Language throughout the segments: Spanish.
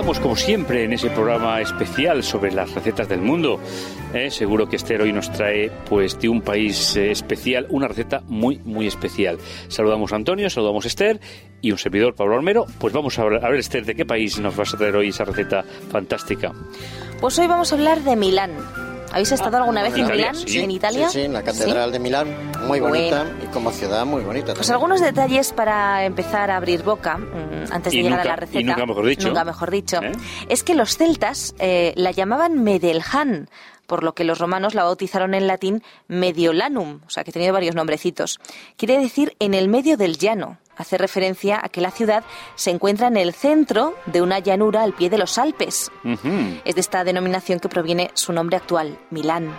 estamos como siempre en ese programa especial sobre las recetas del mundo. ¿eh? Seguro que Esther hoy nos trae pues de un país eh, especial una receta muy muy especial. Saludamos a Antonio, saludamos a Esther y un servidor Pablo Armero. Pues vamos a ver, a ver Esther, ¿de qué país nos vas a traer hoy esa receta fantástica? Pues hoy vamos a hablar de Milán. ¿Habéis estado alguna vez en Milán, sí. en Italia? Sí, sí, en la Catedral de Milán, muy Bueno. bonita y como ciudad muy bonita. Pues algunos detalles para empezar a abrir boca mm, antes de llegar a la receta. y nunca mejor dicho. Nunca mejor dicho. ¿Eh? Es que los celtas eh, la llamaban Medelhan, por lo que los romanos la bautizaron en latín Mediolanum, o sea que ha tenido varios nombrecitos. Quiere decir en el medio del llano. Hace referencia a que la ciudad se encuentra en el centro de una llanura al pie de los Alpes. Ujú. Es de esta denominación que proviene su nombre actual, Milán.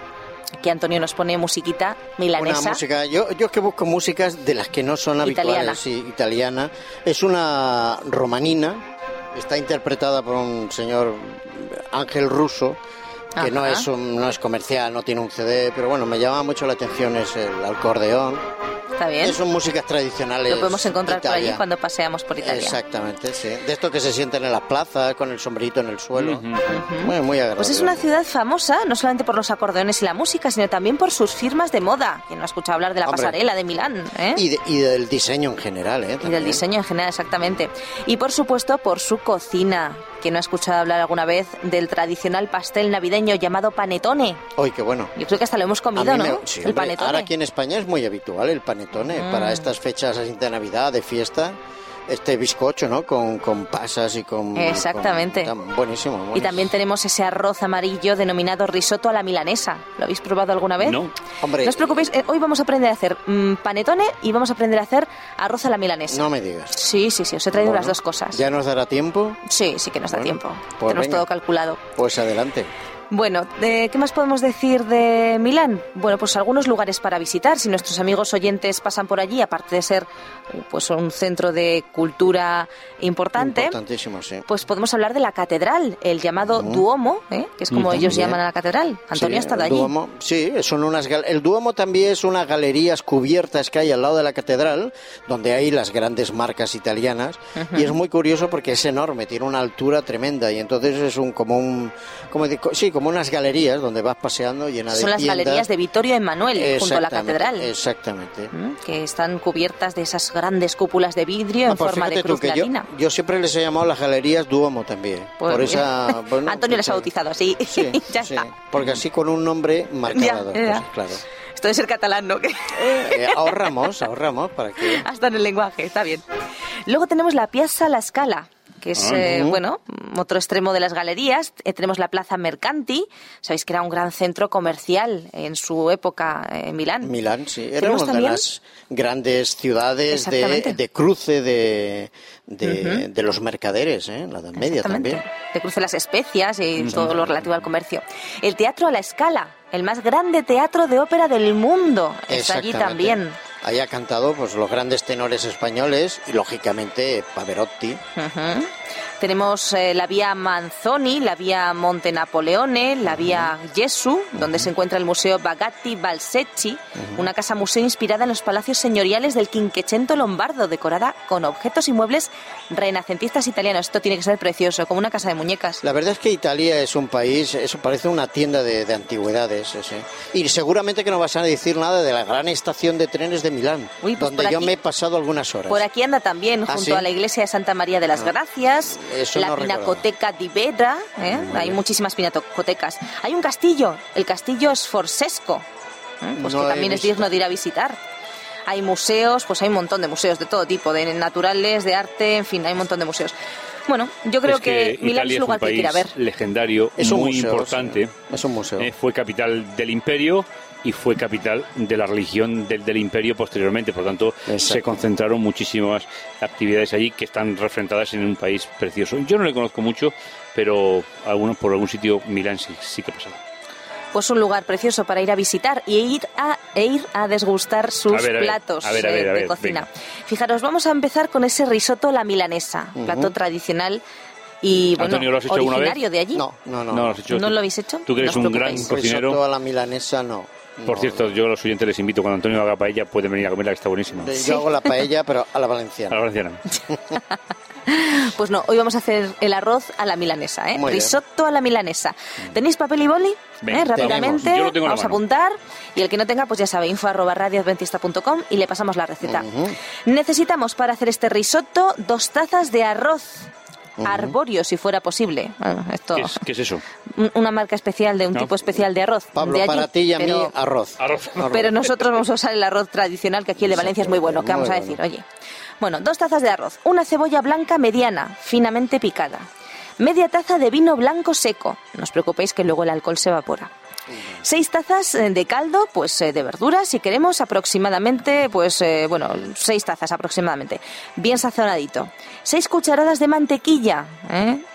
Aquí Antonio nos pone musiquita milanesa. Una música, yo, yo es que busco músicas de las que no son habituales, Italiana. sí, italiana. Es una romanina, está interpretada por un señor Ángel Russo, que no es, un- no es comercial, no tiene un CD, pero bueno, me llama mucho la atención es el acordeón. ¿Está bien? Son músicas tradicionales. Lo podemos encontrar por allí cuando paseamos por Italia. Exactamente, sí. De esto que se sienten en las plazas con el sombrerito en el suelo. Muy, muy agradable. Pues es una ciudad famosa, no solamente por los acordeones y la música, sino también por sus firmas de moda. ¿Quién no ha escuchado hablar de la Hombre. pasarela de Milán? ¿eh? Y, de- y del diseño en general, ¿eh? Y del diseño en general, exactamente. Y por supuesto por su cocina. ¿Quién no ha escuchado hablar alguna vez del tradicional pastel navideño llamado panetone? Uy, qué bueno. Yo creo que hasta lo hemos comido, ¿no? me- sí, el hombre, panetone. Ahora aquí en España es muy habitual el panetone Mm. para estas fechas de Navidad, de fiesta. Este bizcocho, ¿no? Con, con pasas y con... Exactamente. con- tan buenísimo, Y también tenemos ese arroz amarillo denominado risotto a la milanesa. ¿Lo habéis probado alguna vez? No. Hombre, No os preocupéis, eh, hoy vamos a aprender a hacer mm, panetone y vamos a aprender a hacer arroz a la milanesa. no me digas. Sí, sí, sí, os he traído Bueno, las dos cosas. ¿Ya nos dará tiempo? Sí, sí que nos da tiempo. pues Tenemos venga. todo calculado. Pues adelante. Bueno, eh, ¿qué más podemos decir de Milán? Bueno, pues algunos lugares para visitar. Si nuestros amigos oyentes pasan por allí, aparte de ser pues un centro de cultura importante, Importantísimo, sí. pues podemos hablar de la catedral, el llamado. Duomo, ¿eh? que es como ellos bien. llaman a la catedral. Antonio Sí, ha estado allí. Duomo, sí, son unas gal- el Duomo también es unas galerías cubiertas que hay al lado de la catedral, donde hay las grandes marcas italianas, y es muy curioso porque es enorme, tiene una altura tremenda y entonces es un como un como de- sí, como unas galerías donde vas paseando llena de Son las tiendas. galerías de Vittorio Emanuel, junto a la catedral. Exactamente. ¿m? que están cubiertas de esas grandes cúpulas de vidrio en Ah, pues forma de fíjate tú cruz que yo, siempre les he llamado las galerías Duomo también. Pues por esa bueno, Antonio les ha bautizado así. Sí, ya sí, está. porque así con un nombre Ya, ya. cosas, claro. Esto de ser catalán, ¿no? Que- Eh, ahorramos, ahorramos para que Hasta en el lenguaje, está bien. Luego tenemos la Piazza La Scala, que es, Ah, eh, bueno, otro extremo de las galerías. Eh, tenemos la Plaza Mercanti, sabéis que era un gran centro comercial en su época eh, en Milán. Milán, sí, era una de las grandes ciudades de, de cruce de, de, de los mercaderes, ¿eh? en la Edad Media también. De cruce las especias y todo lo relativo al comercio. El Teatro a la Escala, el más grande teatro de ópera del mundo, está allí también. Ahí ha cantado pues, los grandes tenores españoles y, lógicamente, Pavarotti. Ujú. Tenemos eh, la vía Manzoni, la vía Monte Napoleone, la vía Gesù, donde se encuentra el Museo Bagatti Balsecchi, una casa museo inspirada en los palacios señoriales del Quinquecento lombardo, decorada con objetos y muebles renacentistas italianos. Esto tiene que ser precioso, como una casa de muñecas. La verdad es que Italia es un país, eso parece una tienda de, de antigüedades. ese. Y seguramente que no vas a decir nada de la gran estación de trenes de Milán, Uy, pues donde yo aquí- me he pasado algunas horas. Por aquí anda también, ¿Ah, junto sí? a la iglesia de Santa María de las Ah, Gracias, eso la no Pinacoteca di Vedra, ¿eh? hay muchísimas pinacotecas. Hay un castillo, el castillo Sforzesco, ¿eh? pues No que también es digno de ir a visitar. Hay museos, pues hay un montón de museos de todo tipo, de naturales, de arte, en fin, hay un montón de museos. Bueno, yo creo Es que, Milán Italia es un lugar un que hay que ir a ver. país legendario, Es un muy museo, importante. sí. Es un museo. Eh, fue capital del imperio y fue capital de la religión del, del imperio posteriormente. Por tanto, Exacto. se concentraron muchísimas actividades allí que están refrentadas en un país precioso. Yo no le conozco mucho, pero algunos por algún sitio Milán sí, sí que he pasado. Pues un lugar precioso para ir a visitar y ir a, e ir a desgustar sus A ver, platos a ver, a ver, eh, de cocina. venga. Fijaros, vamos a empezar con ese risotto a la milanesa, plato tradicional y bueno, Antonio, ¿lo has hecho alguna vez? originario de allí. No, no, no. No, lo has hecho ¿No tú. lo habéis hecho? Tú que eres No un gran cocinero. Risotto a la milanesa, no. Por No. cierto, yo a los oyentes les invito cuando Antonio haga paella, pueden venir a comerla, que está buenísima. Yo hago la paella, pero a la A la valenciana. valenciana. Pues no, hoy vamos a hacer el arroz a la milanesa, ¿eh? Risotto a la milanesa. ¿Tenéis papel y boli? ¿Eh? Rápidamente, vamos a apuntar. Y el que no tenga, pues ya sabe, info arroba radioadventista.com y le pasamos la receta. Necesitamos para hacer este risotto dos tazas de arroz arborio, si fuera posible. esto, ¿Qué, es, eso? Una marca especial de un tipo especial de arroz. Pablo, para ti y a mí, arroz. Pero nosotros vamos a usar el arroz tradicional, que aquí el de Valencia es muy bueno. ¿Qué vamos a decir? Oye. Bueno, dos tazas de arroz, una cebolla blanca mediana, finamente picada, media taza de vino blanco seco. No os preocupéis que luego el alcohol se evapora. Seis tazas eh, de caldo, pues eh, de verduras, si queremos, aproximadamente, pues eh, bueno, seis tazas aproximadamente, bien sazonadito. Seis cucharadas de mantequilla,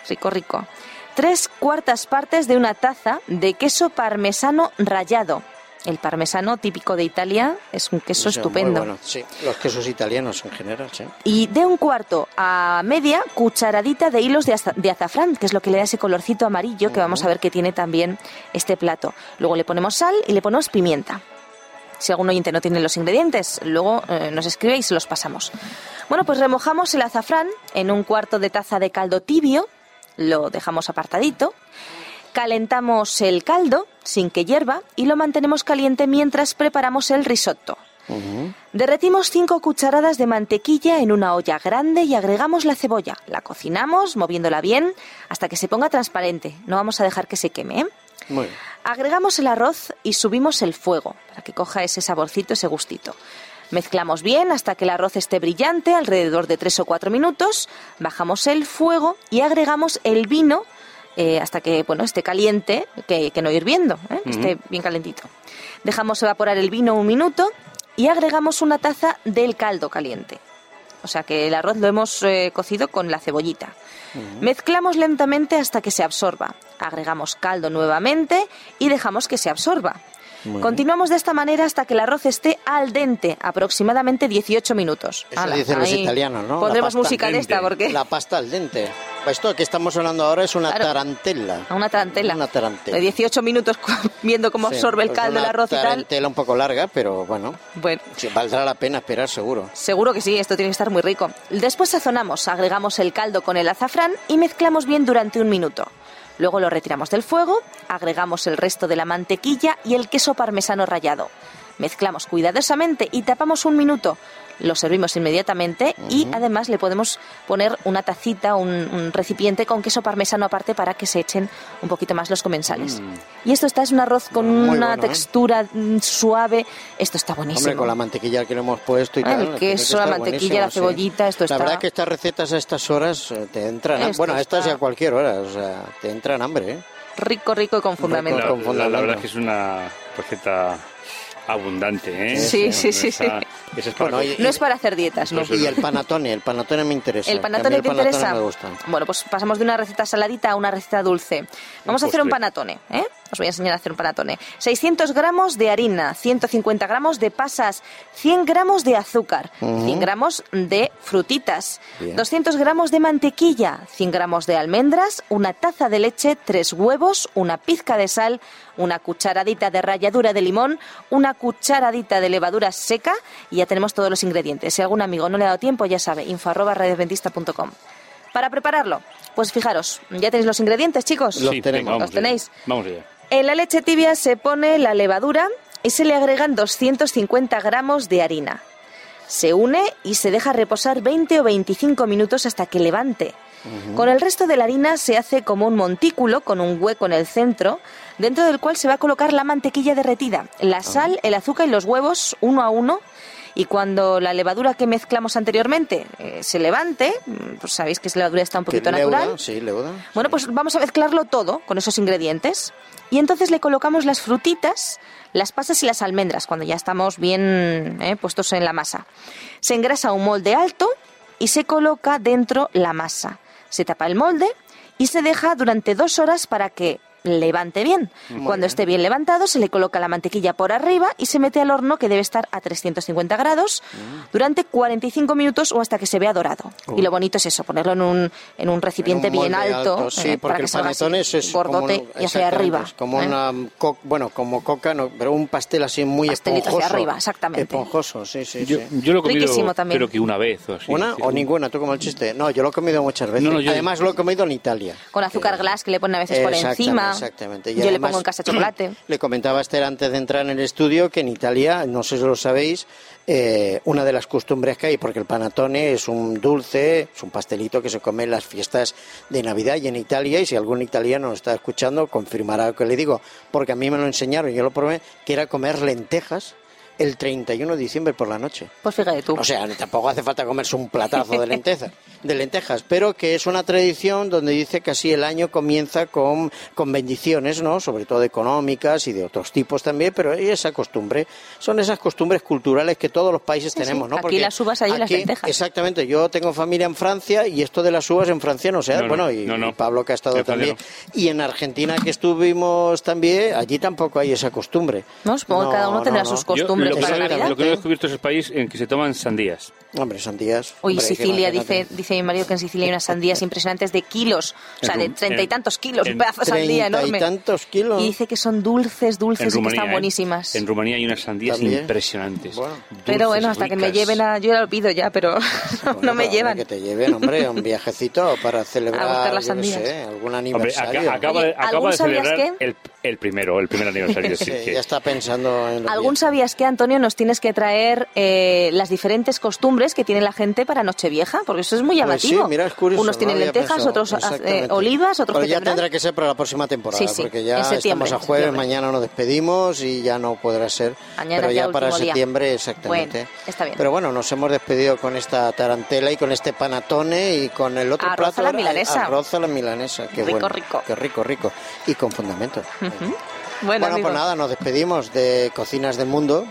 rico, rico. Tres cuartas partes de una taza de queso parmesano rallado. El parmesano típico de Italia es un queso estupendo. sí, los quesos italianos en general, sí. Y de un cuarto a media cucharadita de hilos de, azafrán, que es lo que le da ese colorcito amarillo que vamos a ver que tiene también este plato. Luego le ponemos sal y le ponemos pimienta. Si algún oyente no tiene los ingredientes, luego eh, nos escribe y se los pasamos. Bueno, pues remojamos el azafrán en un cuarto de taza de caldo tibio, lo dejamos apartadito Calentamos el caldo sin que hierva y lo mantenemos caliente mientras preparamos el risotto. Derretimos 5 cucharadas de mantequilla en una olla grande y agregamos la cebolla. La cocinamos moviéndola bien hasta que se ponga transparente. No vamos a dejar que se queme. ¿eh? Agregamos el arroz y subimos el fuego para que coja ese saborcito, ese gustito. Mezclamos bien hasta que el arroz esté brillante, alrededor de 3 o 4 minutos. Bajamos el fuego y agregamos el vino eh, hasta que bueno esté caliente, que, no hirviendo, ¿eh? que esté bien calentito. Dejamos evaporar el vino un minuto y agregamos una taza del caldo caliente. O sea que el arroz lo hemos eh, cocido con la cebollita. Mezclamos lentamente hasta que se absorba. Agregamos caldo nuevamente y dejamos que se absorba. Continuamos de esta manera hasta que el arroz esté al dente, aproximadamente 18 minutos. Eso dicen los italianos, ¿no? Pondremos música de esta porque... La pasta al dente. Esto que estamos hablando ahora es una tarantela. Una tarantela. Una tarantela. De 18 minutos viendo cómo absorbe el caldo el arroz y tal. Una tarantela un poco larga, pero bueno. Bueno. valdrá la pena esperar, seguro. Seguro que sí, esto tiene que estar muy rico. Después sazonamos, agregamos el caldo con el azafrán y mezclamos bien durante un minuto. Luego lo retiramos del fuego, agregamos el resto de la mantequilla y el queso parmesano rallado. Mezclamos cuidadosamente y tapamos un minuto lo servimos inmediatamente y además le podemos poner una tacita, un, recipiente con queso parmesano aparte para que se echen un poquito más los comensales. Mm. Y esto está, es un arroz con una ¿eh? textura mm, suave, esto está buenísimo. Hombre, con la mantequilla que le hemos puesto y tal. El queso, la mantequilla, la cebollita, esto está... La verdad que estas recetas a estas horas eh, te entran... bueno, a estas y a cualquier hora, o sea, te entran hambre, ¿eh? Rico, rico y con fundamento. La, la verdad es que es una receta abundante, ¿eh? Sí, sí, sí. sí. no es para hacer dietas, ¿no? Y el panatone, el panatone me interesa. ¿El panatone te interesa? Bueno, pues pasamos de una receta saladita a una receta dulce. Vamos a hacer un panatone, ¿eh? Os voy a enseñar a hacer un panatone. 600 gramos de harina, 150 gramos de pasas, 100 gramos de azúcar, 100 gramos de frutitas, 200 gramos de mantequilla, 100 gramos de almendras, una taza de leche, tres huevos, una pizca de sal, una cucharadita de ralladura de limón, una cucharadita de levadura seca y ya tenemos todos los ingredientes. Si algún amigo no le ha dado tiempo, ya sabe, info Para prepararlo, pues fijaros, ¿ya tenéis los ingredientes, chicos? Los tenemos. ¿Los tenéis? Vamos allá. En la leche tibia se pone la levadura y se le agregan 250 gramos de harina. Se une y se deja reposar 20 o 25 minutos hasta que levante. Con el resto de la harina se hace como un montículo con un hueco en el centro, dentro del cual se va a colocar la mantequilla derretida, la sal, el azúcar y los huevos uno a uno y cuando la levadura que mezclamos anteriormente eh, se levante, mm, pues sabéis que esa levadura está un poquito natural. Sí, leuda, bueno, pues vamos a mezclarlo todo con esos ingredientes y entonces le colocamos las frutitas, las pasas y las almendras cuando ya estamos bien eh, puestos en la masa. Se engrasa un molde alto y se coloca dentro la masa. Se tapa el molde y se deja durante dos horas para que levante bien. Cuando esté bien levantado, se le coloca la mantequilla por arriba y se mete al horno que debe estar a 350 grados Mm. durante 45 minutos o hasta que se vea dorado. Y lo bonito es eso, ponerlo en un, en un recipiente En un bien molde alto, sí, eh, porque para que el salga así, es, gordote como un- y hacia arriba. es como ¿eh? una co- bueno, como coca, no, pero un pastel así muy Pastelito hacia esponjoso. arriba, exactamente. Esponjoso, sí, sí, Yo, sí. yo lo he comido, Riquísimo también. creo que una vez o así. ¿Una Sí, o sí. ninguna? ¿Tú como el chiste? No, yo lo he comido muchas veces. No, no, yo- Además lo he comido en Italia. Con azúcar Que- glass que le ponen a veces por encima. Exactamente. Y Yo le pongo en casa chocolate. Le comentaba a Esther antes de entrar en el estudio que en Italia, no sé si lo sabéis, eh, una de las costumbres que hay, porque el panatone es un dulce, es un pastelito que se come en las fiestas de Navidad y en Italia, y si algún italiano está escuchando, confirmará lo que le digo, porque a mí me lo enseñaron, yo lo probé, que era comer lentejas el 31 de diciembre por la noche. Pues fíjate tú. O sea, tampoco hace falta comerse un platazo de lentejas, de lentejas, pero que es una tradición donde dice que así el año comienza con, con bendiciones, ¿no? Sobre todo económicas y de otros tipos también, pero hay esa costumbre, son esas costumbres culturales que todos los países Sí, sí. tenemos, ¿no? Aquí las uvas, allí las aquí- lentejas. Exactamente, yo tengo familia en Francia y esto de las uvas en Francia no sé, No, no, bueno, y, no, no. y Pablo que ha estado también, y en Argentina que estuvimos también, allí tampoco hay esa costumbre. No, supongo que cada uno tendrá sus Yo costumbres lo, que no, lo que no he descubierto es el país en que se toman sandías. Hombre, sandías. Hoy hombre, Sicilia, dice, dice mi marido que en Sicilia hay unas sandías impresionantes de kilos, o sea, de treinta y tantos kilos, un pedazo de sandía Treinta enorme. y tantos kilos. Y dice que son dulces, dulces y que están ¿eh? buenísimas. En Rumanía hay unas sandías También. impresionantes. Bueno. Pero bueno, hasta que me lleven a... Yo ya lo pido ya, pero no, Bueno, no me llevan. Que te lleven, hombre, un viajecito para celebrar, A buscar las sandías. sé, algún Hombre, aniversario. acá- acaba, Oye, de- acaba ¿algún de sabías celebrar el, el primero, el primer aniversario. sí, Sí, que- ya está pensando en ¿Algún sabías que, Antonio, nos tienes que traer eh, las diferentes costumbres que tiene la gente para Nochevieja? Porque eso es muy Pues sí, llamativo. mira, es curioso, Unos no tienen había lentejas, pensado. otros eh, olivas, otros Pero ya tendrán. tendrá que ser para la próxima temporada, Sí, sí, porque ya en septiembre, estamos a jueves, mañana nos despedimos y ya no podrá ser. Mañana pero ya ya, para día. septiembre, exactamente. Bueno, está bien. Pero bueno, nos hemos despedido con esta tarantela y con este panatone y con el otro Arroz plato. a la milanesa. Arroz a la milanesa. Qué Rico, bueno. rico. Qué rico, rico. Y con fundamento. Bueno, Bueno, pues nada, nos despedimos de Cocinas del Mundo.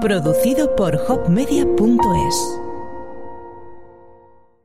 Producido por hopmedia.es